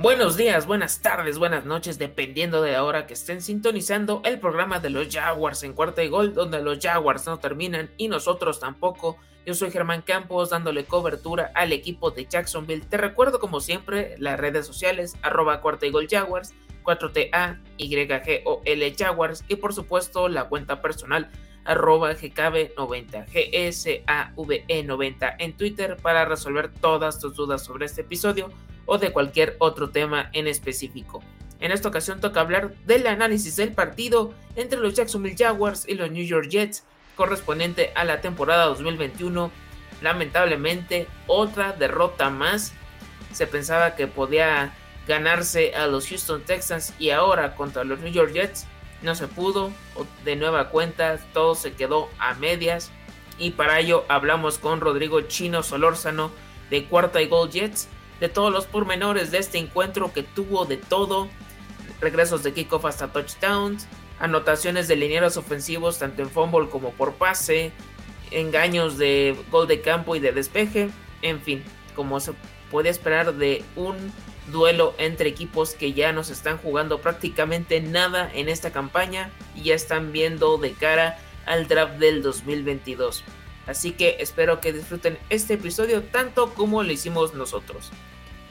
Buenos días, buenas tardes, buenas noches, dependiendo de la hora que estén sintonizando el programa de los Jaguars en cuarta y gol, donde los Jaguars no terminan y nosotros tampoco. Yo soy Germán Campos dándole cobertura al equipo de Jacksonville. Te recuerdo como siempre las redes sociales arroba cuarta y gol Jaguars, 4TA, YGOL Jaguars y por supuesto la cuenta personal arroba GKB90, GSAVE90 en Twitter para resolver todas tus dudas sobre este episodio o de cualquier otro tema en específico. En esta ocasión toca hablar del análisis del partido entre los Jacksonville Jaguars y los New York Jets correspondiente a la temporada 2021. Lamentablemente, otra derrota más. Se pensaba que podía ganarse a los Houston Texans y ahora contra los New York Jets no se pudo. De nueva cuenta, todo se quedó a medias. Y para ello hablamos con Rodrigo Chino Solórzano de Cuarta y Gold Jets de todos los pormenores de este encuentro que tuvo de todo, regresos de kickoff hasta touchdowns, anotaciones de linieros ofensivos tanto en fumble como por pase, engaños de gol de campo y de despeje, en fin, como se puede esperar de un duelo entre equipos que ya nos están jugando prácticamente nada en esta campaña y ya están viendo de cara al draft del 2022. Así que espero que disfruten este episodio tanto como lo hicimos nosotros.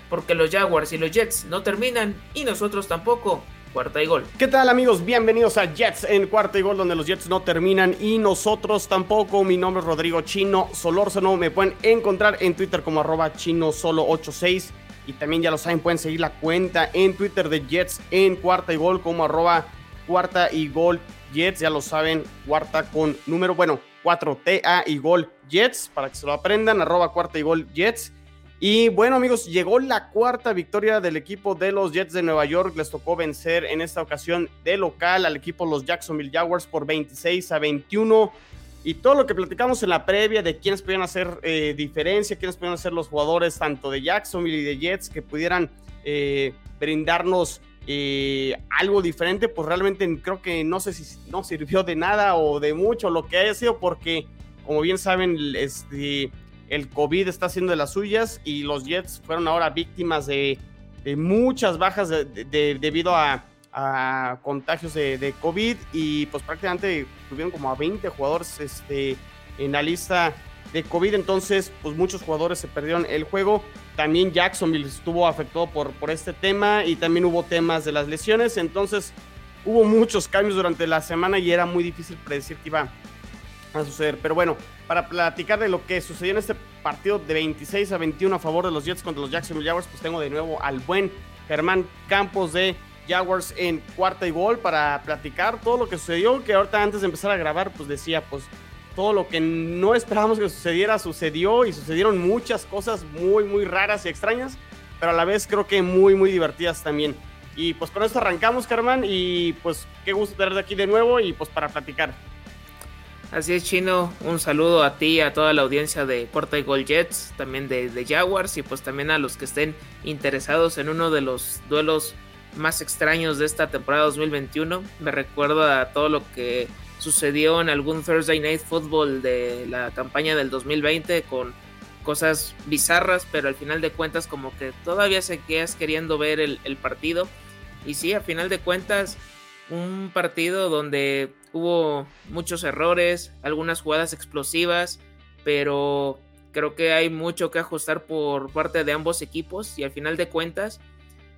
Porque los Jaguars y los Jets no terminan y nosotros tampoco. Cuarta y gol. ¿Qué tal amigos? Bienvenidos a Jets en cuarta y gol donde los Jets no terminan y nosotros tampoco. Mi nombre es Rodrigo Chino Solórzano. Me pueden encontrar en Twitter como arroba chino solo 86 y también ya lo saben, pueden seguir la cuenta en Twitter de Jets en cuarta y gol como arroba cuarta y gol Jets. Ya lo saben, cuarta con número, bueno, 4TA y Gol Jets, para que se lo aprendan, arroba cuarta y Gol Jets. Y bueno amigos, llegó la cuarta victoria del equipo de los Jets de Nueva York. Les tocó vencer en esta ocasión de local al equipo los Jacksonville Jaguars por 26 a 21. Y todo lo que platicamos en la previa de quiénes podían hacer eh, diferencia, quiénes podían ser los jugadores tanto de Jacksonville y de Jets que pudieran eh, brindarnos eh, algo diferente, pues realmente creo que no sé si no sirvió de nada o de mucho lo que haya sido, porque como bien saben, este, el COVID está haciendo de las suyas y los Jets fueron ahora víctimas de, muchas bajas debido a, contagios de, COVID y pues prácticamente tuvieron como a 20 jugadores este, en la lista de COVID, entonces pues muchos jugadores se perdieron el juego. También Jacksonville estuvo afectado por, por este tema y también hubo temas de las lesiones, entonces hubo muchos cambios durante la semana y era muy difícil predecir qué iba a suceder. Pero bueno, para platicar de lo que sucedió en este partido de 26 a 21 a favor de los Jets contra los Jacksonville Jaguars, pues tengo de nuevo al buen Germán Campos de Jaguars en cuarta y gol para platicar todo lo que sucedió, que ahorita antes de empezar a grabar, pues decía, pues todo lo que no esperábamos que sucediera sucedió y sucedieron muchas cosas muy, muy raras y extrañas, pero a la vez creo que muy, muy divertidas también. Y pues con esto arrancamos, Carmen, y pues qué gusto tenerte aquí de nuevo y pues para platicar. Así es, Chino. Un saludo a ti, a toda la audiencia de Corta y Gol Jets, también de, de, Jaguars y pues también a los que estén interesados en uno de los duelos más extraños de esta temporada 2021. Me recuerdo a todo lo que sucedió en algún Thursday Night Football de la campaña del 2020 con cosas bizarras, pero al final de cuentas como que todavía se quedas queriendo ver el, partido. Y sí, al final de cuentas, un partido donde hubo muchos errores, algunas jugadas explosivas, pero creo que hay mucho que ajustar por parte de ambos equipos y al final de cuentas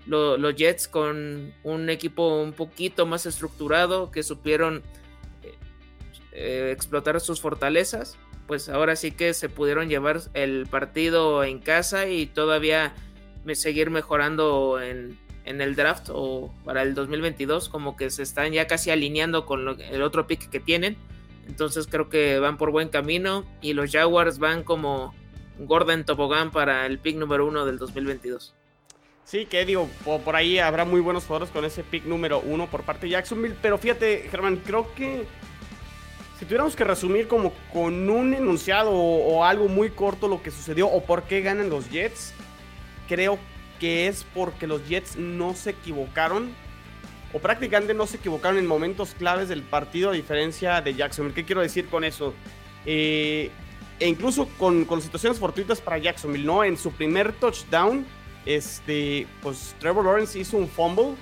los Jets con un equipo un poquito más estructurado que supieron eh, explotar sus fortalezas, pues ahora sí que se pudieron llevar el partido en casa y todavía seguir mejorando en, el draft o para el 2022, como que se están ya casi alineando con el otro pick que tienen. Entonces creo que van por buen camino y los Jaguars van como Gordon Tobogán para el pick número uno del 2022. Sí, que digo, por ahí habrá muy buenos jugadores con ese pick número uno por parte de Jacksonville, pero fíjate, Germán, creo que si tuviéramos que resumir como con un enunciado o, algo muy corto lo que sucedió o por qué ganan los Jets, creo que es porque los Jets no se equivocaron o prácticamente no se equivocaron en momentos claves del partido a diferencia de Jacksonville. ¿Qué quiero decir con eso? Eh, e incluso con, con, situaciones fortuitas para Jacksonville, ¿no? En su primer touchdown, este, pues Trevor Lawrence hizo un fumble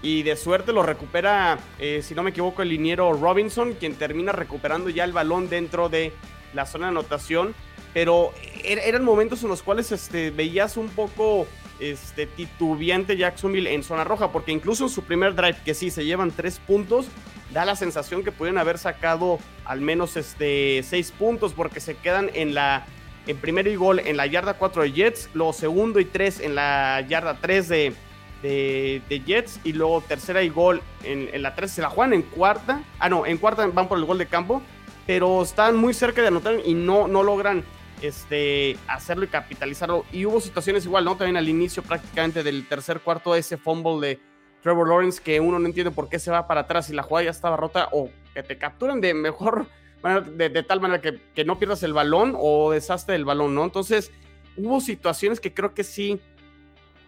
y de suerte lo recupera, eh, si no me equivoco, el liniero Robinson, quien termina recuperando ya el balón dentro de la zona de anotación. Pero er, eran momentos en los cuales este, veías un poco este, titubeante Jacksonville en zona roja, porque incluso en su primer drive, que sí se llevan tres puntos, da la sensación que pueden haber sacado al menos este, seis puntos, porque se quedan en la en primero y gol en la yarda 4 de Jets, luego segundo y tres en la yarda 3 de, de, Jets, y luego tercera y gol en, en la 3 se la juegan en cuarta, ah no, en cuarta van por el gol de campo, pero están muy cerca de anotar y no, no logran este, hacerlo y capitalizarlo. Y hubo situaciones igual, ¿no? También al inicio prácticamente del tercer cuarto, ese fumble de Trevor Lawrence que uno no entiende por qué se va para atrás y la jugada ya estaba rota o que te capturan de mejor de, tal manera que, no pierdas el balón o desastre del balón, ¿no? Entonces, hubo situaciones que creo que sí.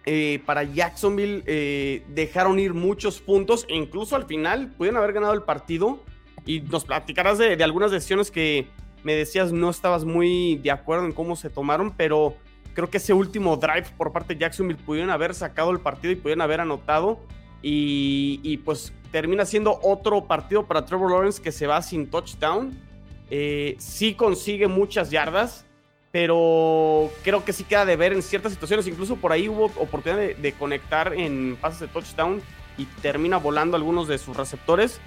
Eh, para Jacksonville eh, dejaron ir muchos puntos e incluso al final pudieron haber ganado el partido y nos platicarás de algunas decisiones que, me decías no estabas muy de acuerdo en cómo se tomaron, pero creo que ese último drive por parte de Jacksonville pudieron haber sacado el partido y pudieron haber anotado. Y, pues termina siendo otro partido para Trevor Lawrence que se va sin touchdown. Eh, sí consigue muchas yardas, pero creo que sí queda de ver en ciertas situaciones. Incluso por ahí hubo oportunidad de, conectar en pases de touchdown y termina volando algunos de sus receptores.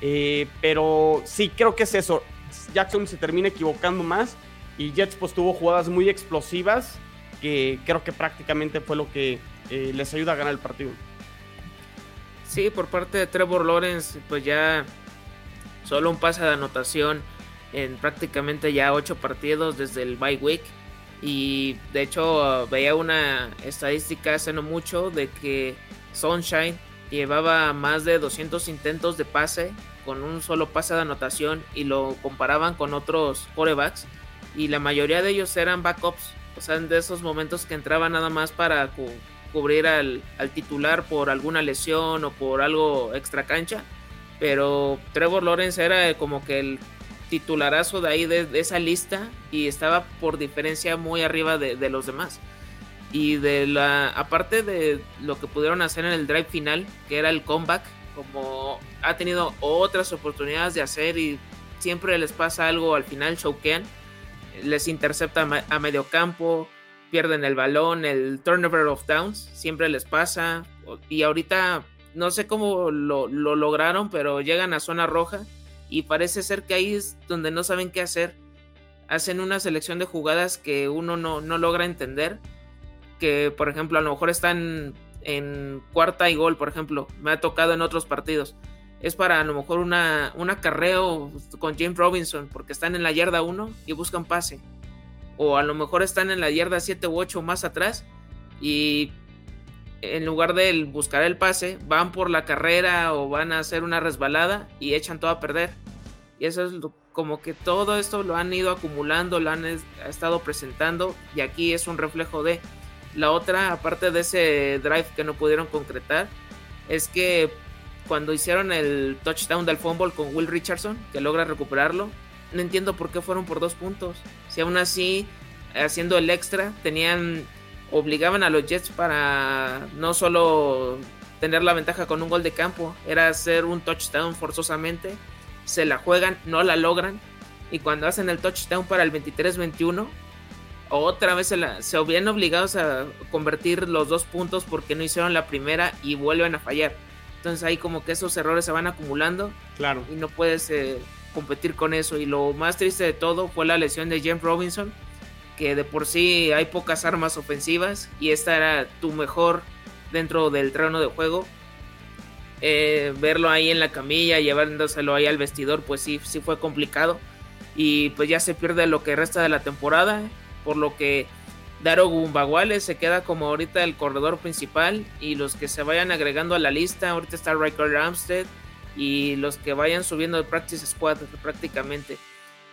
Eh, pero sí, creo que es eso. Jackson se termina equivocando más y Jets pues tuvo jugadas muy explosivas que creo que prácticamente fue lo que eh, les ayuda a ganar el partido. Sí, por parte de Trevor Lawrence pues ya solo un pase de anotación en prácticamente ya ocho partidos desde el bye week. Y de hecho veía una estadística hace no mucho de que Sunshine llevaba más de 200 intentos de pase con un solo pase de anotación y lo comparaban con otros corebacks y la mayoría de ellos eran backups, o sea, de esos momentos que entraban nada más para cubrir al, titular por alguna lesión o por algo extra cancha, pero Trevor Lawrence era como que el titularazo de ahí de, esa lista y estaba por diferencia muy arriba de, de los demás. Y de la aparte de lo que pudieron hacer en el drive final que era el comeback como ha tenido otras oportunidades de hacer y siempre les pasa algo al final, choquean, les intercepta a medio campo, pierden el balón, el turnover of downs, siempre les pasa. Y ahorita no sé cómo lo, lograron, pero llegan a zona roja y parece ser que ahí es donde no saben qué hacer. Hacen una selección de jugadas que uno no, no logra entender. Que por ejemplo a lo mejor están en cuarta y gol, por ejemplo, me ha tocado en otros partidos. Es para a lo mejor una, un acarreo con James Robinson, porque están en la yarda 1 y buscan pase. O a lo mejor están en la yarda 7 u 8 más atrás y en lugar de buscar el pase, van por la carrera o van a hacer una resbalada y echan todo a perder. Y eso es como que todo esto lo han ido acumulando, lo han estado presentando y aquí es un reflejo de la otra, aparte de ese drive que no pudieron concretar, es que cuando hicieron el touchdown del fumble con Will Richardson, que logra recuperarlo, no entiendo por qué fueron por dos puntos. Si aún así, haciendo el extra, tenían, obligaban a los Jets para no solo tener la ventaja con un gol de campo, era hacer un touchdown forzosamente. Se la juegan, no la logran. Y cuando hacen el touchdown para el 23-21, otra vez se, la, se habían obligados a convertir los dos puntos porque no hicieron la primera y vuelven a fallar. Entonces ahí como que esos errores se van acumulando. Claro. Y no puedes eh, competir con eso. Y lo más triste de todo fue la lesión de James Robinson, que de por sí hay pocas armas ofensivas y esta era tu mejor dentro del terreno de juego. Eh, verlo ahí en la camilla, llevándoselo ahí al vestidor, pues sí, sí fue complicado. Y pues ya se pierde lo que resta de la temporada por lo que Daro Gumbaguales se queda como ahorita el corredor principal y los que se vayan agregando a la lista, ahorita está Riker Ramstead y los que vayan subiendo de Practice Squad prácticamente.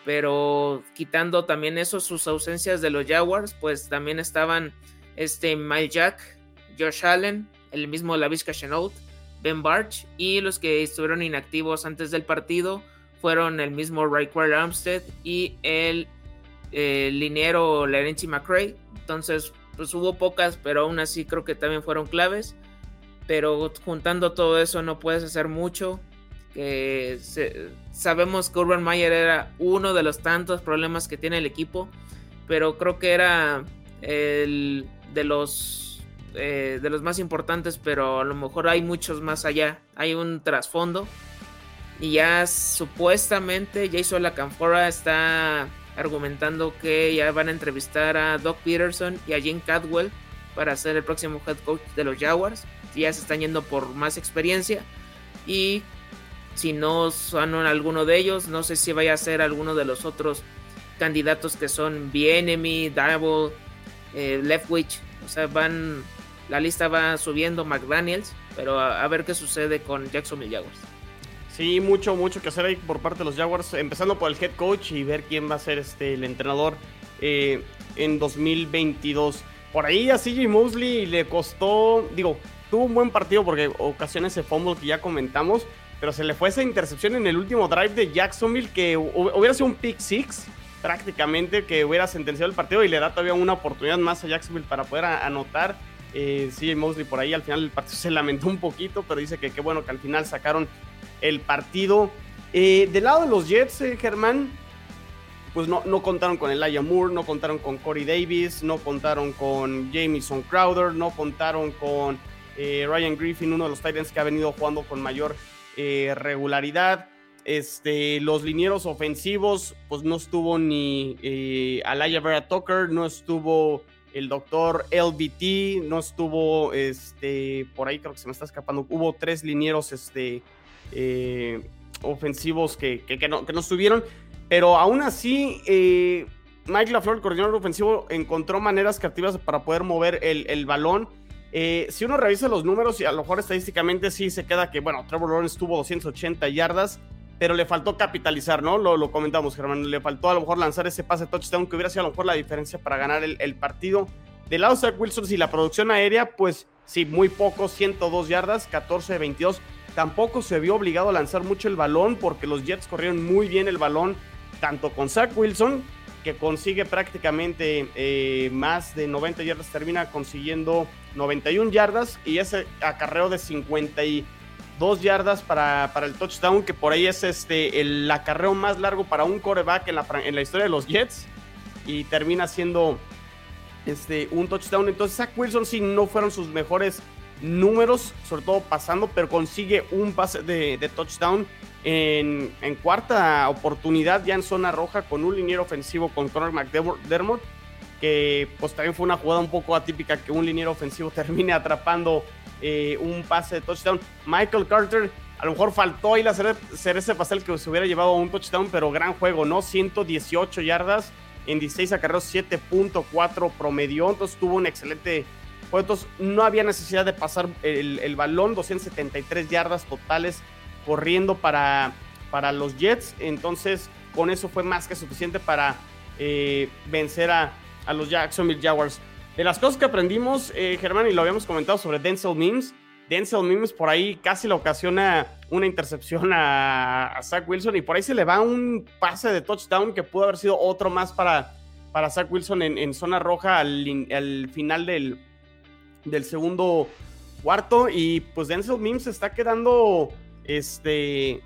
Pero quitando también eso, sus ausencias de los Jaguars, pues también estaban este Mike Jack, Josh Allen, el mismo Lavisca Chenault, Ben Barch y los que estuvieron inactivos antes del partido fueron el mismo Riker Armstead y el el liniero Larenchi McRae. Entonces, pues hubo pocas, pero aún así creo que también fueron claves. Pero juntando todo eso no puedes hacer mucho. Sabemos que Urban Meyer era uno de los tantos problemas que tiene el equipo, pero creo que era el de los eh, de los más importantes, pero a lo mejor hay muchos más allá. Hay un trasfondo y ya supuestamente Jason Lacanfora está argumentando que ya van a entrevistar a Doc Peterson y a Jim Cadwell para ser el próximo head coach de los Jaguars. Ya se están yendo por más experiencia. Y si no son alguno de ellos, no sé si vaya a ser alguno de los otros candidatos que son Bienemy, Double, eh, Leftwich. O sea, van. La lista va subiendo McDaniels. Pero a, ver qué sucede con Jacksonville Jaguars. Sí, mucho, mucho que hacer ahí por parte de los Jaguars, empezando por el head coach y ver quién va a ser este, el entrenador eh, en 2022. Por ahí a CJ Mosley le costó, digo, tuvo un buen partido porque ocasiones ese fumble que ya comentamos, pero se le fue esa intercepción en el último drive de Jacksonville que hubiera sido un pick six prácticamente que hubiera sentenciado el partido y le da todavía una oportunidad más a Jacksonville para poder anotar. Eh, CJ Mosley por ahí al final del partido se lamentó un poquito, pero dice que qué bueno que al final sacaron el partido. Eh, del lado de los Jets, eh, Germán, pues no, no contaron con Elijah Moore, no contaron con Corey Davis, no contaron con Jamison Crowder, no contaron con eh, Ryan Griffin, uno de los Titans que ha venido jugando con mayor regularidad. Este, los linieros ofensivos, pues no estuvo ni eh, Alaya Vera Tucker, no estuvo el doctor LBT, no estuvo, este, por ahí creo que se me está escapando, hubo tres linieros, este, eh, ofensivos que, no, que no estuvieron. Pero aún así, eh, Mike LaFleur, el coordinador ofensivo, encontró maneras creativas para poder mover el, balón. Eh, si uno revisa los números, y a lo mejor estadísticamente sí se queda que, bueno, Trevor Lawrence tuvo 280 yardas, pero le faltó capitalizar, ¿no? Lo, comentamos, Germán. Le faltó a lo mejor lanzar ese pase touchdown que hubiera sido a lo mejor la diferencia para ganar el, partido. Del lado de Zach Wilson, si la producción aérea, pues sí, muy poco, 102 yardas, 14 de 22 tampoco se vio obligado a lanzar mucho el balón porque los Jets corrieron muy bien el balón, tanto con Zach Wilson, que consigue prácticamente eh, más de 90 yardas, termina consiguiendo 91 yardas y ese acarreo de 52 yardas para, para el touchdown, que por ahí es este, el acarreo más largo para un coreback en la, en la historia de los Jets y termina siendo este, un touchdown. Entonces Zach Wilson sí no fueron sus mejores números, sobre todo pasando, pero consigue un pase de, touchdown en, cuarta oportunidad ya en zona roja con un liniero ofensivo con Conor McDermott, que pues también fue una jugada un poco atípica que un liniero ofensivo termine atrapando eh, un pase de touchdown. Michael Carter, a lo mejor faltó ahí la ese pastel que se hubiera llevado a un touchdown, pero gran juego, ¿no? 118 yardas en 16 acarreos, 7.4 promedio, entonces tuvo un excelente entonces no había necesidad de pasar el, balón, 273 yardas totales corriendo para, para los Jets. Entonces con eso fue más que suficiente para eh, vencer a, los Jacksonville Jaguars. De las cosas que aprendimos, eh, Germán, y lo habíamos comentado sobre Denzel Mims, Denzel Mims por ahí casi le ocasiona una intercepción a, Zach Wilson y por ahí se le va un pase de touchdown que pudo haber sido otro más para, para Zach Wilson en, zona roja al final del, del segundo cuarto. Y pues Denzel Mims se está quedando este,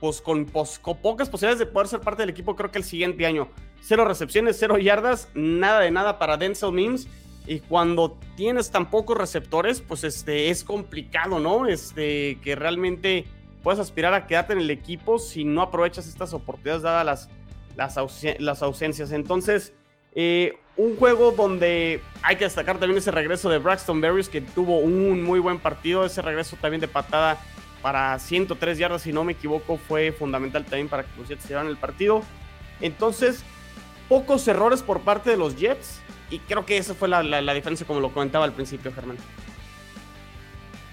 pues con, pocas posibilidades de poder ser parte del equipo, creo que el siguiente año. Cero recepciones, cero yardas, nada de nada para Denzel Mims. Y cuando tienes tan pocos receptores, pues este, es complicado, ¿no? Este, que realmente puedes aspirar a quedarte en el equipo si no aprovechas estas oportunidades dadas las, las, ausencias. Entonces, eh, un juego donde hay que destacar también ese regreso de Braxton Berries, que tuvo un muy buen partido. Ese regreso también de patada para 103 yardas, si no me equivoco, fue fundamental también para que los Jets se llevaran el partido. Entonces, pocos errores por parte de los Jets. Y creo que esa fue la, la diferencia, como lo comentaba al principio, Germán.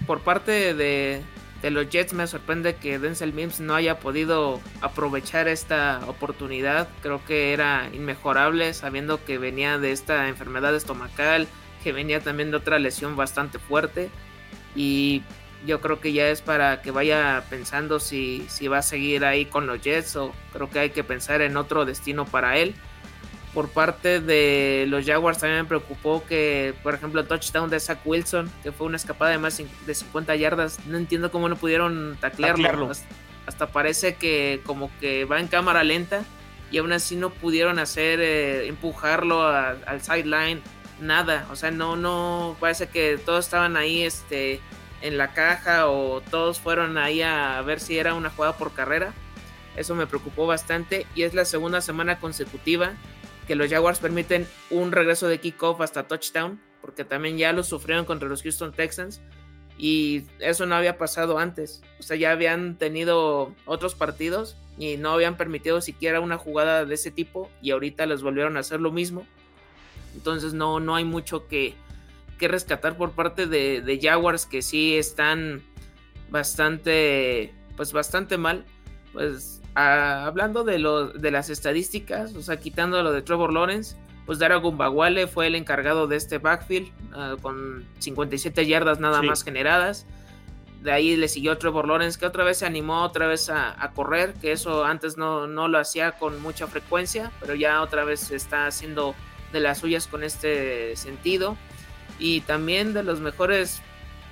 Por parte de, de los Jets me sorprende que Denzel Mims no haya podido aprovechar esta oportunidad. Creo que era inmejorable sabiendo que venía de esta enfermedad estomacal, que venía también de otra lesión bastante fuerte. Y yo creo que ya es para que vaya pensando si, si va a seguir ahí con los Jets o creo que hay que pensar en otro destino para él. Por parte de los Jaguars también me preocupó que, por ejemplo, el touchdown de Zach Wilson, que fue una escapada de más de 50 yardas, no entiendo cómo no pudieron taclearlo. Hasta, parece que como que va en cámara lenta y aún así no pudieron hacer, eh, empujarlo al sideline, nada. O sea, no, no, parece que todos estaban ahí este, en la caja o todos fueron ahí a ver si era una jugada por carrera. Eso me preocupó bastante y es la segunda semana consecutiva que los Jaguars permiten un regreso de kickoff hasta touchdown, porque también ya lo sufrieron contra los Houston Texans y eso no había pasado antes. O sea, ya habían tenido otros partidos y no habían permitido siquiera una jugada de ese tipo y ahorita les volvieron a hacer lo mismo. Entonces no, no hay mucho que, que rescatar por parte de, de, Jaguars que sí están bastante, pues bastante mal. Pues hablando de, de las estadísticas, o sea, quitando lo de Trevor Lawrence, pues Dara Gumbawale fue el encargado de este backfield ah, con 57 yardas nada más generadas. De ahí le siguió Trevor Lawrence, que otra vez se animó otra vez a, correr, que eso antes no, no, lo hacía con mucha frecuencia, pero ya otra vez está haciendo de las suyas con este sentido. Y también de los mejores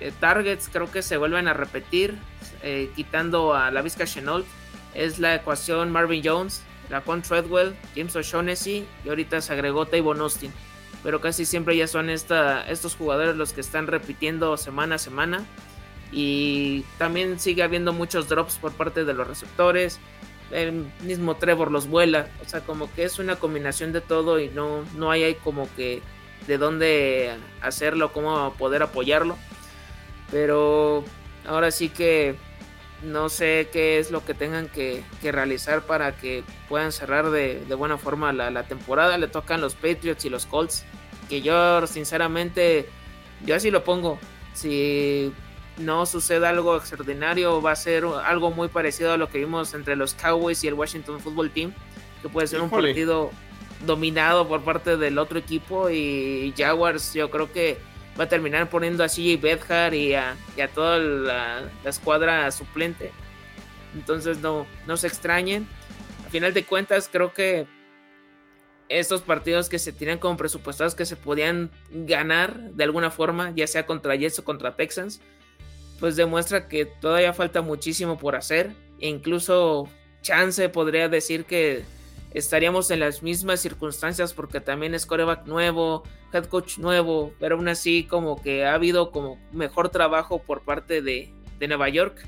eh, targets, creo que se vuelven a repetir, eh, quitando a la Vizca Chenault, es la ecuación Marvin Jones, la con Treadwell, James O'Shaughnessy y ahorita se agregó Tavon Austin. Pero casi siempre ya son estos jugadores los que están repitiendo semana a semana. Y también sigue habiendo muchos drops por parte de los receptores. El mismo Trevor los vuela. O sea, como que es una combinación de todo y no, no hay, hay como que de dónde hacerlo, cómo poder apoyarlo. Pero ahora sí que no sé qué es lo que tengan que, realizar para que puedan cerrar de, buena forma la, temporada. Le tocan los Patriots y los Colts. Que yo, sinceramente, yo así lo pongo. Si no sucede algo extraordinario, va a ser algo muy parecido a lo que vimos entre los Cowboys y el Washington Football Team. Que puede ser un partido dominado por parte del otro equipo. Y Jaguars, yo creo que va a terminar poniendo a CJ Bedhar y a, toda la, escuadra suplente. Entonces no, no se extrañen. A final de cuentas, creo que estos partidos que se tienen como presupuestados que se podían ganar de alguna forma, ya sea contra Jets o contra Texans, pues demuestra que todavía falta muchísimo por hacer. E incluso Chance podría decir que estaríamos en las mismas circunstancias porque también es coreback nuevo, head coach nuevo, pero aún así como que ha habido como mejor trabajo por parte de, Nueva York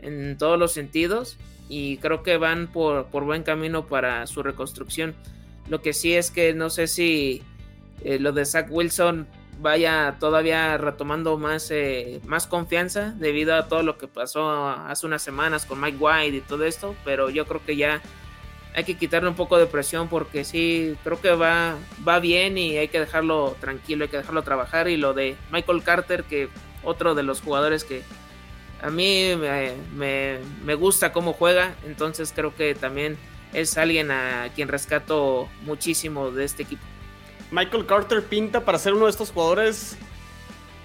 en todos los sentidos y creo que van por, buen camino para su reconstrucción. Lo que sí es que no sé si eh, lo de Zach Wilson vaya todavía retomando más, eh, más confianza debido a todo lo que pasó hace unas semanas con Mike White y todo esto, pero yo creo que ya hay que quitarle un poco de presión porque sí, creo que va, va bien y hay que dejarlo tranquilo, hay que dejarlo trabajar. Y lo de Michael Carter, que otro de los jugadores que a mí me, gusta cómo juega, entonces creo que también es alguien a quien rescato muchísimo de este equipo. Michael Carter pinta para ser uno de estos jugadores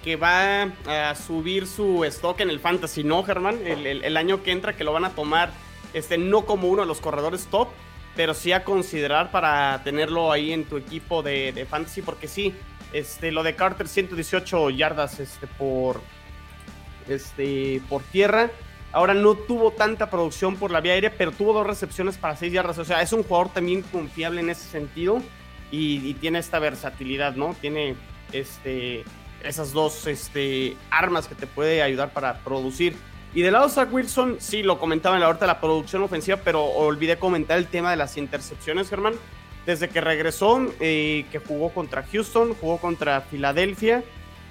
que va a subir su stock en el fantasy, ¿no, Germán? el año que entra que lo van a tomar este, no como uno de los corredores top, pero sí a considerar para tenerlo ahí en tu equipo de, fantasy, porque sí, este, lo de Carter, 118 yardas este, por, este, por tierra. Ahora no tuvo tanta producción por la vía aérea, pero tuvo dos recepciones para 6 yardas. O sea, es un jugador también confiable en ese sentido y, tiene esta versatilidad, ¿no? Tiene este, esas dos este, armas que te puede ayudar para producir. Y del lado de Zach Wilson, sí, lo comentaba en la horta la producción ofensiva, pero olvidé comentar el tema de las intercepciones, Germán. Desde que regresó, eh, que jugó contra Houston, jugó contra Filadelfia,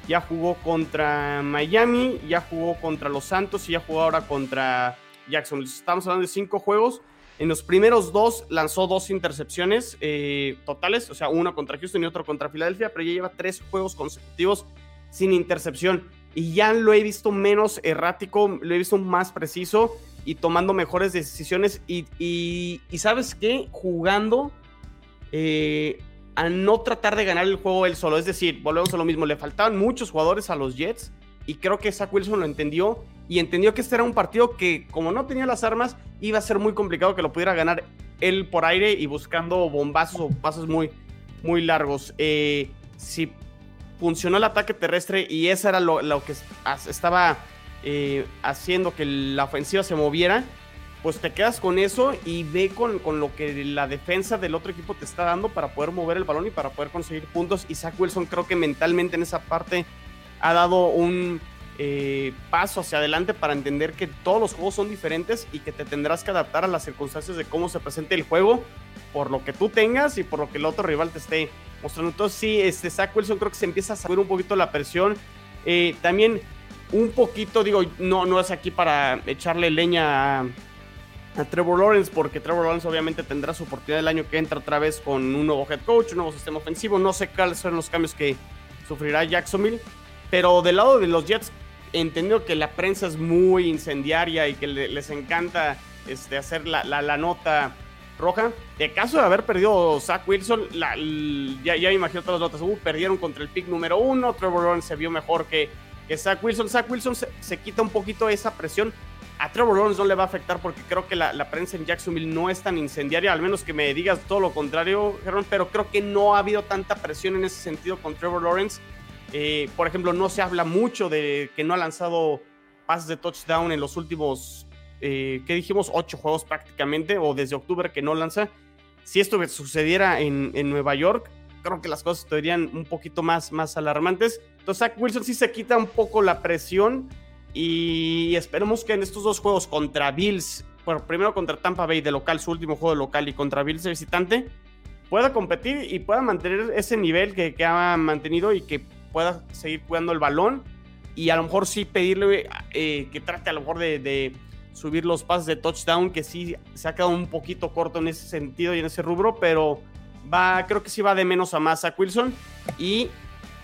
ya jugó contra Miami, ya jugó contra Los Santos y ya jugó ahora contra Jackson. Estamos hablando de cinco juegos. En los primeros dos lanzó dos intercepciones eh, totales, o sea, uno contra Houston y otro contra Filadelfia, pero ya lleva tres juegos consecutivos sin intercepción y ya lo he visto menos errático, lo he visto más preciso y tomando mejores decisiones y, y, sabes qué, jugando eh, a no tratar de ganar el juego él solo, es decir, volvemos a lo mismo, le faltaban muchos jugadores a los Jets y creo que Zach Wilson lo entendió y entendió que este era un partido que como no tenía las armas iba a ser muy complicado que lo pudiera ganar él por aire y buscando bombazos o pasos muy, muy largos. Eh, si funcionó el ataque terrestre y eso era lo, que estaba eh, haciendo que la ofensiva se moviera, pues te quedas con eso y ve con, con, lo que la defensa del otro equipo te está dando para poder mover el balón y para poder conseguir puntos. Y Zach Wilson creo que mentalmente en esa parte ha dado un eh, paso hacia adelante para entender que todos los juegos son diferentes y que te tendrás que adaptar a las circunstancias de cómo se presente el juego por lo que tú tengas y por lo que el otro rival te esté mostrando. Entonces sí, este Zach Wilson creo que se empieza a saber un poquito la presión. Eh, también un poquito, digo, no, no es aquí para echarle leña a a Trevor Lawrence, porque Trevor Lawrence obviamente tendrá su oportunidad el año que entra otra vez con un nuevo head coach, un nuevo sistema ofensivo. No sé cuáles son los cambios que sufrirá Jacksonville, pero del lado de los Jets, entendido que la prensa es muy incendiaria y que les encanta este, hacer la, la, nota roja. De caso de haber perdido Zach Wilson, ya, ya me imagino todas las notas. Uh, perdieron contra el pick número uno. Trevor Lawrence se vio mejor que, que Zach Wilson. Zach Wilson se quita un poquito esa presión a Trevor Lawrence no le va a afectar porque creo que la, prensa en Jacksonville no es tan incendiaria, al menos que me digas todo lo contrario, Gerón, pero creo que no ha habido tanta presión en ese sentido con Trevor Lawrence. Eh, por ejemplo, no se habla mucho de que no ha lanzado pases de touchdown en los últimos, eh, ¿qué dijimos? Ocho juegos prácticamente, o desde octubre que no lanza. Si esto sucediera en, Nueva York, creo que las cosas estarían un poquito más, más alarmantes. Entonces, Wilson sí se quita un poco la presión y esperemos que en estos dos juegos contra Bills, bueno, primero contra Tampa Bay de local, su último juego de local, y contra Bills de visitante, pueda competir y pueda mantener ese nivel que, ha mantenido y que pueda seguir cuidando el balón. Y a lo mejor sí pedirle eh, que trate a lo mejor de, subir los pases de touchdown, que sí se ha quedado un poquito corto en ese sentido y en ese rubro, pero va, creo que sí va de menos a más a Wilson. Y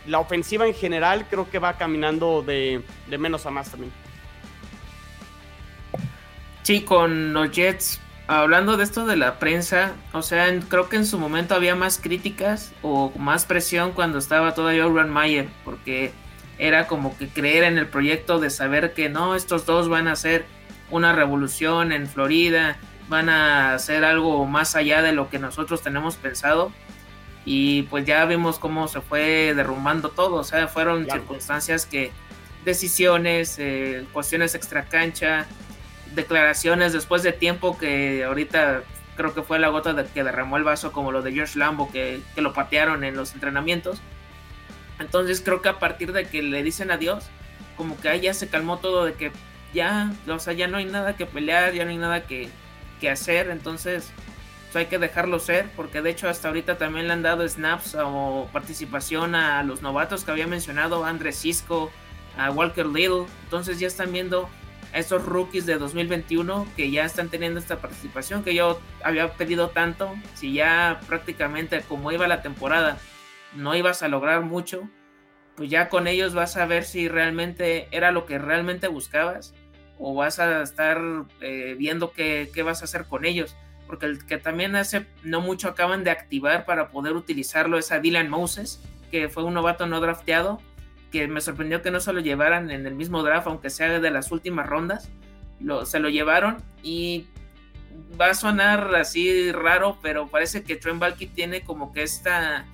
la ofensiva en general creo que va caminando de, menos a más también. Sí, con los Jets, hablando de esto de la prensa, o sea, creo que en su momento había más críticas o más presión cuando estaba todavía Urban Mayer, porque era como que creer en el proyecto de saber que no, estos dos van a hacer una revolución en Florida, van a hacer algo más allá de lo que nosotros tenemos pensado y pues ya vimos cómo se fue derrumbando todo, o sea, fueron circunstancias que, decisiones, eh, cuestiones extra cancha, declaraciones después de tiempo que ahorita creo que fue la gota de, que derramó el vaso como lo de George Lambo que, que lo patearon en los entrenamientos. Entonces creo que a partir de que le dicen adiós, como que ahí ya se calmó todo de que ya, o sea, ya no hay nada que pelear, ya no hay nada que, que hacer, entonces hay que dejarlo ser, porque de hecho hasta ahorita también le han dado snaps o participación a los novatos que había mencionado, a Andrés Cisco, a Walker Little, entonces ya están viendo a estos rookies de 2021 que ya están teniendo esta participación que yo había pedido tanto, si ya prácticamente como iba la temporada no ibas a lograr mucho, pues ya con ellos vas a ver si realmente era lo que realmente buscabas o vas a estar eh, viendo qué, qué vas a hacer con ellos porque el que también hace no mucho acaban de activar para poder utilizarlo es a Dylan Moses, que fue un novato no drafteado, que me sorprendió que no se lo llevaran en el mismo draft, aunque sea de las últimas rondas. Lo, se lo llevaron y va a sonar así raro, pero parece que Trent Balky tiene como que esta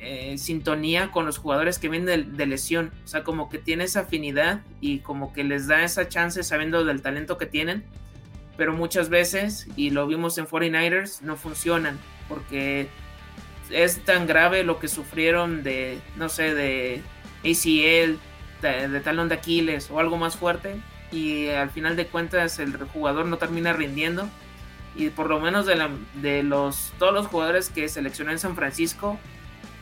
eh, sintonía con los jugadores que vienen de, lesión. O sea, como que tiene esa afinidad y como que les da esa chance sabiendo del talento que tienen pero muchas veces, y lo vimos en 49ers, no funcionan porque es tan grave lo que sufrieron de, no sé, de ACL, de, talón de Aquiles o algo más fuerte, y al final de cuentas el jugador no termina rindiendo. Y por lo menos de, los, todos los jugadores que seleccionó en San Francisco,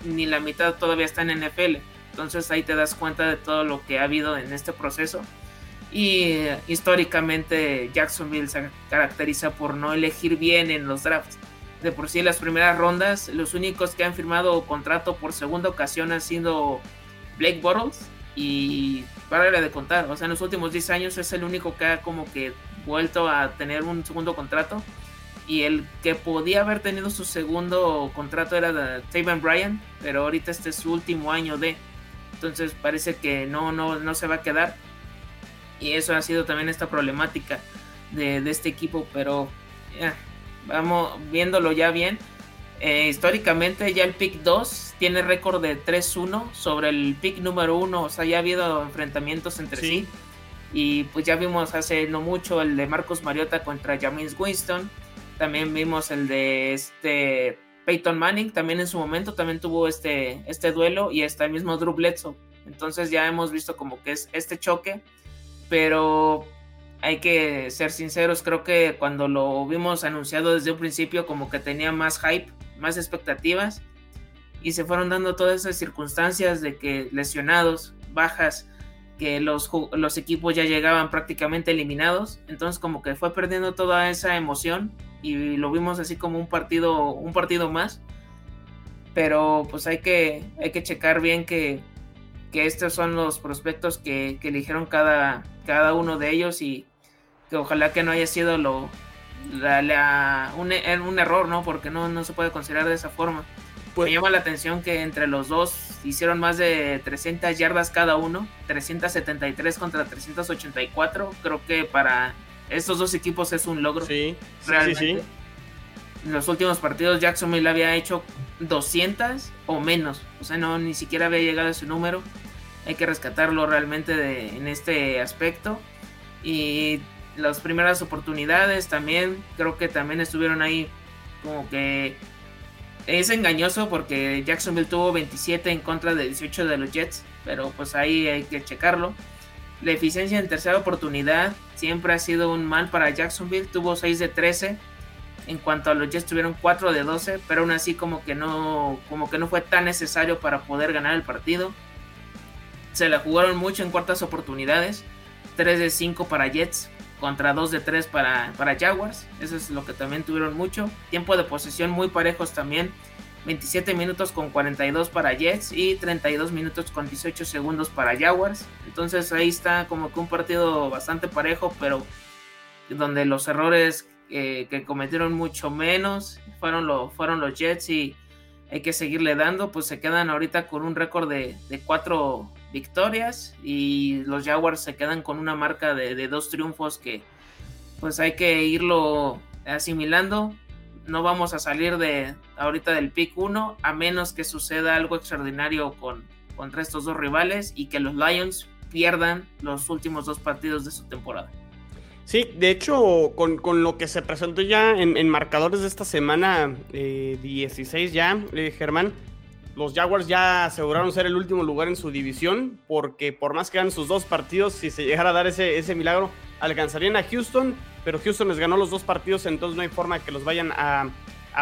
ni la mitad todavía están en NFL. Entonces ahí te das cuenta de todo lo que ha habido en este proceso. Y históricamente Jacksonville se caracteriza por no elegir bien en los drafts. De por sí, en las primeras rondas, los únicos que han firmado contrato por segunda ocasión han sido Blake Bottles y para de contar. O sea, en los últimos 10 años es el único que ha como que vuelto a tener un segundo contrato. Y el que podía haber tenido su segundo contrato era de Taven Bryan, pero ahorita este es su último año de. Entonces parece que no, no, no se va a quedar y eso ha sido también esta problemática de, este equipo, pero vamos viéndolo ya bien, eh, históricamente ya el pick 2 tiene récord de 3-1 sobre el pick número 1, o sea, ya ha habido enfrentamientos entre sí. Y pues ya vimos hace no mucho el de Marcus Mariota contra James Winston. También vimos el de este Peyton Manning, también en su momento también tuvo este, este duelo y está el mismo Drew Bledsoe. Entonces ya hemos visto como que es este choque, pero hay que ser sinceros, creo que cuando lo vimos anunciado desde un principio como que tenía más hype, más expectativas y se fueron dando todas esas circunstancias de que lesionados, bajas, que los, los equipos ya llegaban prácticamente eliminados, entonces como que fue perdiendo toda esa emoción y lo vimos así como un partido, un partido más, pero pues hay que, hay que checar bien que, que estos son los prospectos que, que, eligieron cada, cada uno de ellos y que ojalá que no haya sido lo, un, un, error, ¿no? Porque no, no se puede considerar de esa forma. Pues, Me llama la atención que entre los dos hicieron más de 300 yardas cada uno, 373 contra 384. Creo que para estos dos equipos es un logro. Sí, realmente. Sí, En los últimos partidos Jacksonville había hecho 200 o menos. O sea, no ni siquiera había llegado a ese número. Hay que rescatarlo realmente de, en este aspecto. Y las primeras oportunidades también, creo que también estuvieron ahí como que es engañoso porque Jacksonville tuvo 27 en contra de 18 de los Jets, pero pues ahí hay que checarlo. La eficiencia en tercera oportunidad siempre ha sido un mal para Jacksonville, tuvo 6 de 13. En cuanto a los Jets tuvieron 4 de 12, pero aún así como que no como que no fue tan necesario para poder ganar el partido. Se la jugaron mucho en cuartas oportunidades, 3 de 5 para Jets, contra 2 de 3 para, para Jaguars. Eso es lo que también tuvieron mucho. Tiempo de posesión muy parejos también. 27 minutos con 42 para Jets y 32 minutos con 18 segundos para Jaguars. Entonces ahí está como que un partido bastante parejo, pero donde los errores eh, que cometieron mucho menos fueron, lo, fueron los Jets y hay que seguirle dando, pues se quedan ahorita con un récord de, de 4 victorias y los Jaguars se quedan con una marca de, dos triunfos que pues hay que irlo asimilando. No vamos a salir de ahorita del pick 1 a menos que suceda algo extraordinario con, contra estos dos rivales y que los Lions pierdan los últimos dos partidos de su temporada. Sí, de hecho, con, lo que se presentó ya en, marcadores de esta semana 16 eh, ya, eh, Germán, los Jaguars ya aseguraron ser el último lugar en su división, porque por más que ganen sus dos partidos, si se llegara a dar ese, ese milagro, alcanzarían a Houston, pero Houston les ganó los dos partidos, entonces no hay forma que los vayan a,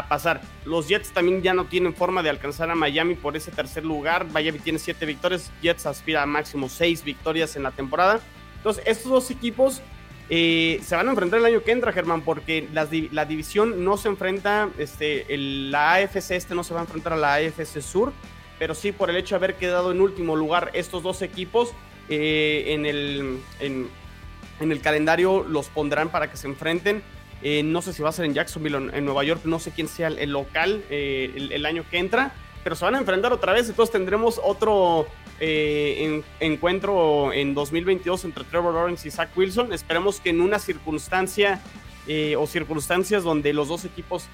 pasar. Los Jets también ya no tienen forma de alcanzar a Miami por ese tercer lugar. Miami tiene siete victorias, Jets aspira a máximo seis victorias en la temporada. Entonces, estos dos equipos eh, se van a enfrentar el año que entra, Germán, porque la, división no se enfrenta, este, la AFC este no se va a enfrentar a la AFC Sur, pero sí por el hecho de haber quedado en último lugar estos dos equipos eh, en, el, el calendario los pondrán para que se enfrenten. Eh, no sé si va a ser en Jacksonville o en Nueva York, no sé quién sea el, local el año que entra, pero se van a enfrentar otra vez, entonces tendremos otro eh, encuentro en 2022 entre Trevor Lawrence y Zach Wilson. Esperemos que en una circunstancia eh, o circunstancias donde los dos equipos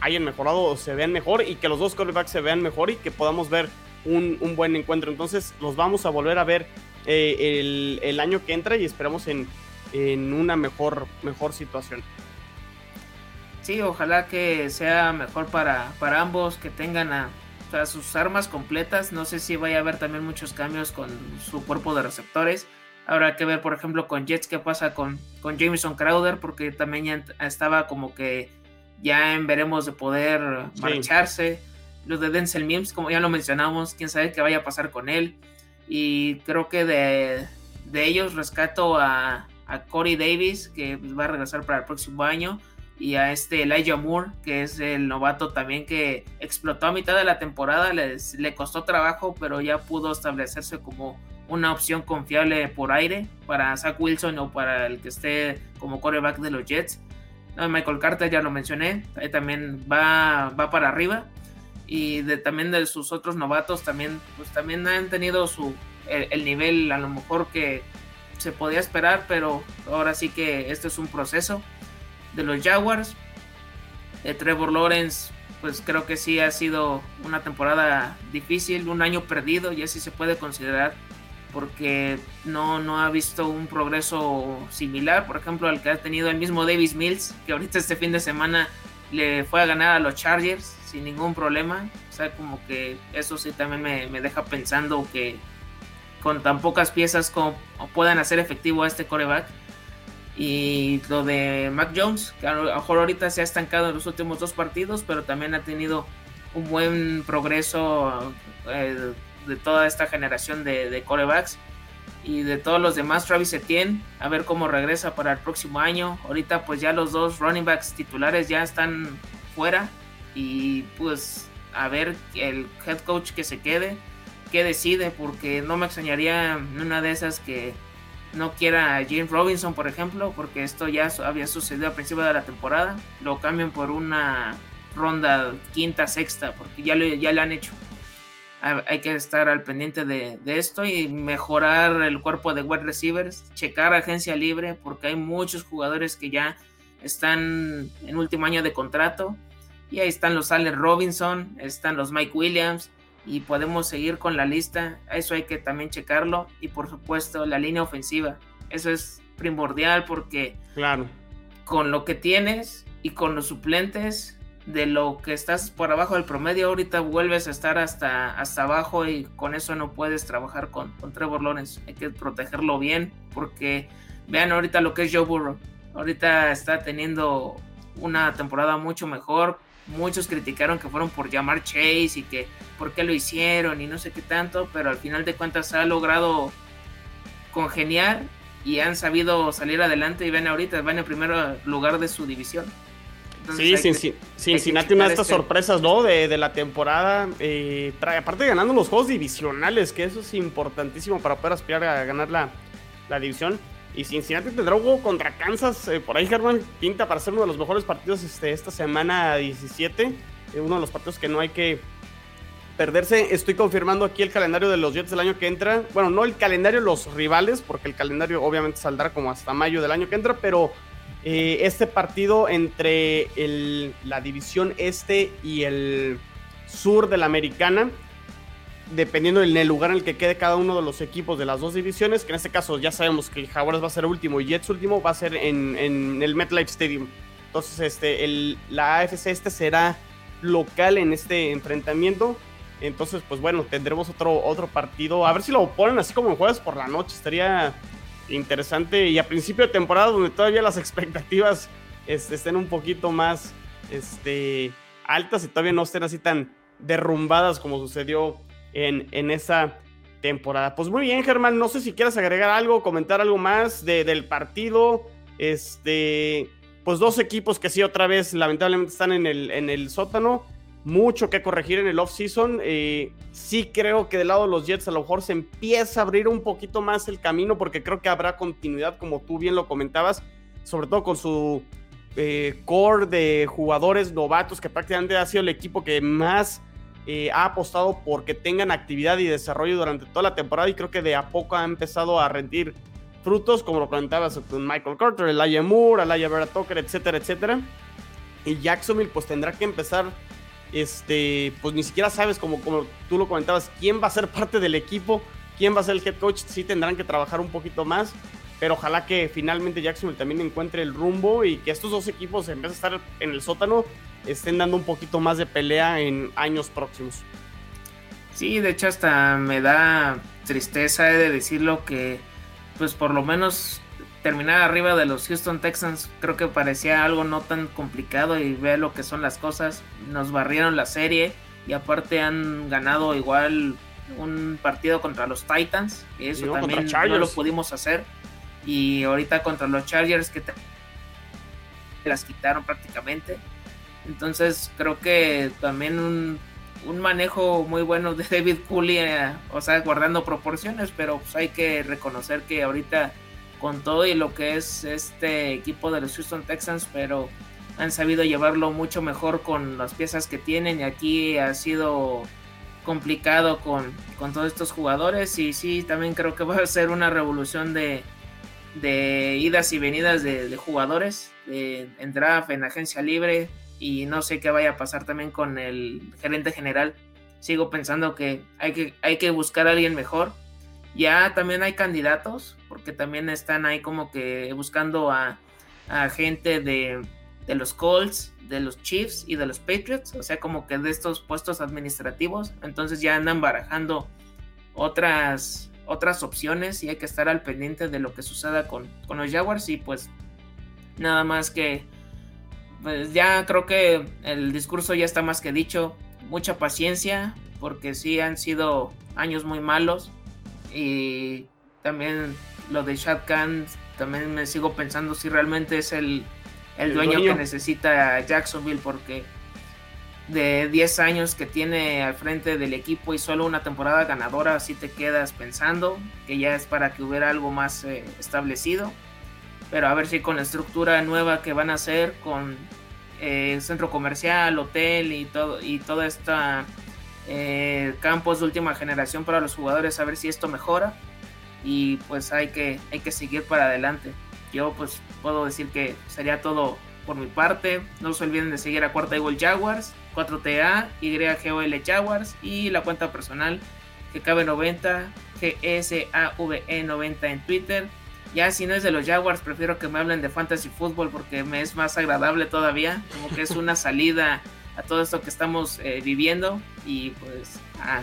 hayan mejorado o se vean mejor y que los dos quarterbacks se vean mejor y que podamos ver un, buen encuentro. Entonces los vamos a volver a ver eh, el, año que entra y esperamos en, en una mejor, mejor situación. Sí, ojalá que sea mejor para, para ambos, que tengan a, sus armas completas. No sé si vaya a haber también muchos cambios con su cuerpo de receptores. Habrá que ver, por ejemplo, con Jets qué pasa con, con Jameson Crowder, porque también ya estaba como que ya en veremos de poder marcharse. Los de Denzel Mims, como ya lo mencionamos, quién sabe qué vaya a pasar con él. Y creo que de, de ellos rescato a, a Corey Davis, que va a regresar para el próximo año y a este Elijah Moore, que es el novato también que explotó a mitad de la temporada, les, le costó trabajo, pero ya pudo establecerse como una opción confiable por aire para Zach Wilson o para el que esté como coreback de los Jets. Michael Carter ya lo mencioné, ahí también va, va para arriba. Y también de sus otros novatos también, pues también han tenido su, el nivel a lo mejor que se podía esperar, pero ahora sí que este es un proceso de los Jaguars. Trevor Lawrence, pues creo que sí ha sido una temporada difícil, un año perdido, y así se puede considerar, porque no, no ha visto un progreso similar, por ejemplo, al que ha tenido el mismo Davis Mills, que ahorita este fin de semana le fue a ganar a los Chargers sin ningún problema. O sea, como que eso sí también me, me deja pensando que con tan pocas piezas como puedan hacer efectivo a este coreback. Y lo de Mac Jones, que a lo mejor ahorita se ha estancado en los últimos dos partidos, pero también ha tenido un buen progreso eh, de toda esta generación de, de, corebacks. Y de todos los demás, Travis Etienne, a ver cómo regresa para el próximo año. Ahorita pues ya los dos running backs titulares ya están fuera. Y pues a ver el head coach que se quede, que decide, porque no me extrañaría una de esas que no quiera a James Robinson, por ejemplo, porque esto ya había sucedido a principio de la temporada, lo cambian por una ronda quinta, sexta, porque ya lo, ya han hecho. Hay que estar al pendiente de, esto y mejorar el cuerpo de wide receivers, checar agencia libre, porque hay muchos jugadores que ya están en último año de contrato. Y ahí están los Allen Robinson, están los Mike Williams, y podemos seguir con la lista. Eso hay que también checarlo. Y por supuesto, la línea ofensiva. Eso es primordial porque claro. con lo que tienes y con los suplentes de lo que estás por abajo del promedio, ahorita vuelves a estar hasta, hasta abajo y con eso no puedes trabajar con, con Trevor Lawrence. Hay que protegerlo bien porque vean ahorita lo que es Joe Burrow. Ahorita está teniendo una temporada mucho mejor muchos criticaron que fueron por llamar Chase y que por qué lo hicieron y no sé qué tanto, pero al final de cuentas ha logrado congeniar y han sabido salir adelante y ven ahorita, van en primer lugar de su división. sí, Cincinnati, una de estas este sorpresas, ¿no? De, la temporada. Eh, trae, aparte ganando los juegos divisionales, que eso es importantísimo para poder aspirar a ganar la, la división. Y Cincinnati tendrá un juego contra Kansas. Eh, por ahí Germán pinta para ser uno de los mejores partidos este, esta semana 17. Eh, uno de los partidos que no hay que perderse. Estoy confirmando aquí el calendario de los Jets del año que entra. Bueno, no el calendario los rivales, porque el calendario obviamente saldrá como hasta mayo del año que entra, pero eh, este partido entre el, la división este y el sur de la americana dependiendo del lugar en el que quede cada uno de los equipos de las dos divisiones, que en este caso ya sabemos que Jaguars va a ser último y Jets último, va a ser en, el MetLife Stadium. Entonces, este, el, la AFC este será local en este enfrentamiento. Entonces, pues bueno, tendremos otro, otro partido. A ver si lo ponen así como en jueves por la noche. Estaría interesante. Y a principio de temporada, donde todavía las expectativas este, estén un poquito más este, altas y todavía no estén así tan derrumbadas como sucedió en, esa temporada. Pues muy bien, Germán, no sé si quieres agregar algo, comentar algo más del partido. Este, pues dos equipos que sí otra vez lamentablemente están en el, en el sótano. Mucho que corregir en el off-season. Eh, sí creo que del lado de los Jets a lo mejor se empieza a abrir un poquito más el camino porque creo que habrá continuidad, como tú bien lo comentabas, sobre todo con su eh, core de jugadores novatos que prácticamente ha sido el equipo que más eh, ha apostado porque tengan actividad y desarrollo durante toda la temporada y creo que de a poco ha empezado a rendir frutos, como lo comentabas con Michael Carter, Elijah Moore, Elijah Vera Tucker, etcétera, etcétera. Y Jacksonville pues tendrá que empezar, este, pues ni siquiera sabes, como, como tú lo comentabas, quién va a ser parte del equipo, quién va a ser el head coach, sí tendrán que trabajar un poquito más pero ojalá que finalmente Jacksonville también encuentre el rumbo y que estos dos equipos, en vez de estar en el sótano, estén dando un poquito más de pelea en años próximos. Sí, de hecho hasta me da tristeza de decirlo que pues por lo menos terminar arriba de los Houston Texans creo que parecía algo no tan complicado y ve lo que son las cosas. Nos barrieron la serie y aparte han ganado igual un partido contra los Titans, y eso también no lo pudimos hacer. Y ahorita contra los Chargers que te las quitaron prácticamente. Entonces creo que también un, manejo muy bueno de David Cooley, eh, o sea, guardando proporciones, pero pues hay que reconocer que ahorita con todo y lo que es este equipo de los Houston Texans, pero han sabido llevarlo mucho mejor con las piezas que tienen y aquí ha sido complicado con, con todos estos jugadores y sí, también creo que va a ser una revolución de, de idas y venidas de, jugadores, de, en draft, en agencia libre, y no sé qué vaya a pasar también con el gerente general. Sigo pensando que hay que, hay que buscar a alguien mejor. Ya también hay candidatos, porque también están ahí como que buscando a, a gente de, de los Colts, de los Chiefs y de los Patriots, o sea, como que de estos puestos administrativos. Entonces ya andan barajando otras, otras opciones y hay que estar al pendiente de lo que suceda con, con los Jaguars y pues nada más que pues ya creo que el discurso ya está más que dicho. Mucha paciencia, porque sí han sido años muy malos. Y también lo de Shad Khan, también me sigo pensando si realmente es el, el, dueño, que necesita Jacksonville, porque de 10 años que tiene al frente del equipo y solo una temporada ganadora, así te quedas pensando que ya es para que hubiera algo más eh, establecido pero a ver si con la estructura nueva que van a hacer con eh, centro comercial, hotel y todo y toda esta eh, campos de última generación para los jugadores, a ver si esto mejora y pues hay que hay que seguir para adelante. Yo pues puedo decir que sería todo por mi parte. No se olviden de seguir a Cuarta Gol Jaguars, 4TA, YGOL Jaguars y la cuenta personal que cabe 90 GSAVE 90 en Twitter. Ya si no es de los Jaguars, prefiero que me hablen de fantasy fútbol porque me es más agradable todavía, como que es una salida a todo esto que estamos eh, viviendo. Y pues, ah,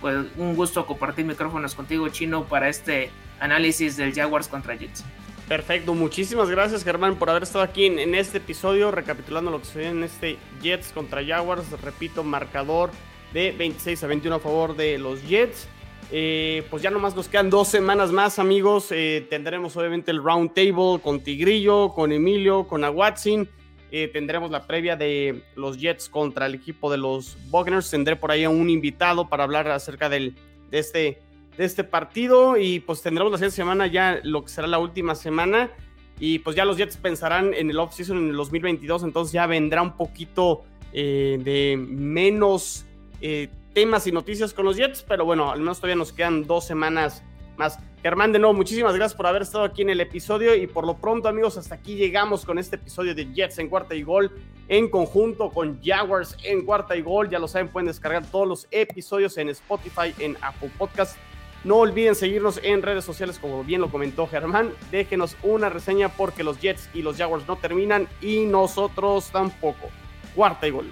pues un gusto compartir micrófonos contigo, Chino, para este análisis del Jaguars contra Jets. Perfecto, muchísimas gracias Germán por haber estado aquí en, este episodio, recapitulando lo que ve en este Jets contra Jaguars, repito, marcador de 26 a 21 a favor de los Jets. Eh, pues ya nomás nos quedan dos semanas más, amigos. Eh, tendremos obviamente el round table con Tigrillo, con Emilio, con Aguatzin. Eh, tendremos la previa de los Jets contra el equipo de los Buccaneers. Tendré por ahí a un invitado para hablar acerca de, este, de este partido. Y pues tendremos la siguiente semana ya lo que será la última semana. Y pues ya los Jets pensarán en el off-season en el 2022. Entonces ya vendrá un poquito de menos temas y noticias con los Jets, pero bueno, al menos todavía nos quedan dos semanas más. Germán, de nuevo, muchísimas gracias por haber estado aquí en el episodio y por lo pronto, amigos, hasta aquí llegamos con este episodio de Jets en cuarta y gol en conjunto con Jaguars en cuarta y gol. Ya lo saben, pueden descargar todos los episodios en Spotify, en Apple Podcast. No olviden seguirnos en redes sociales, como bien lo comentó Germán. Déjenos una reseña porque los Jets y los Jaguars no terminan y nosotros tampoco. Cuarta y gol.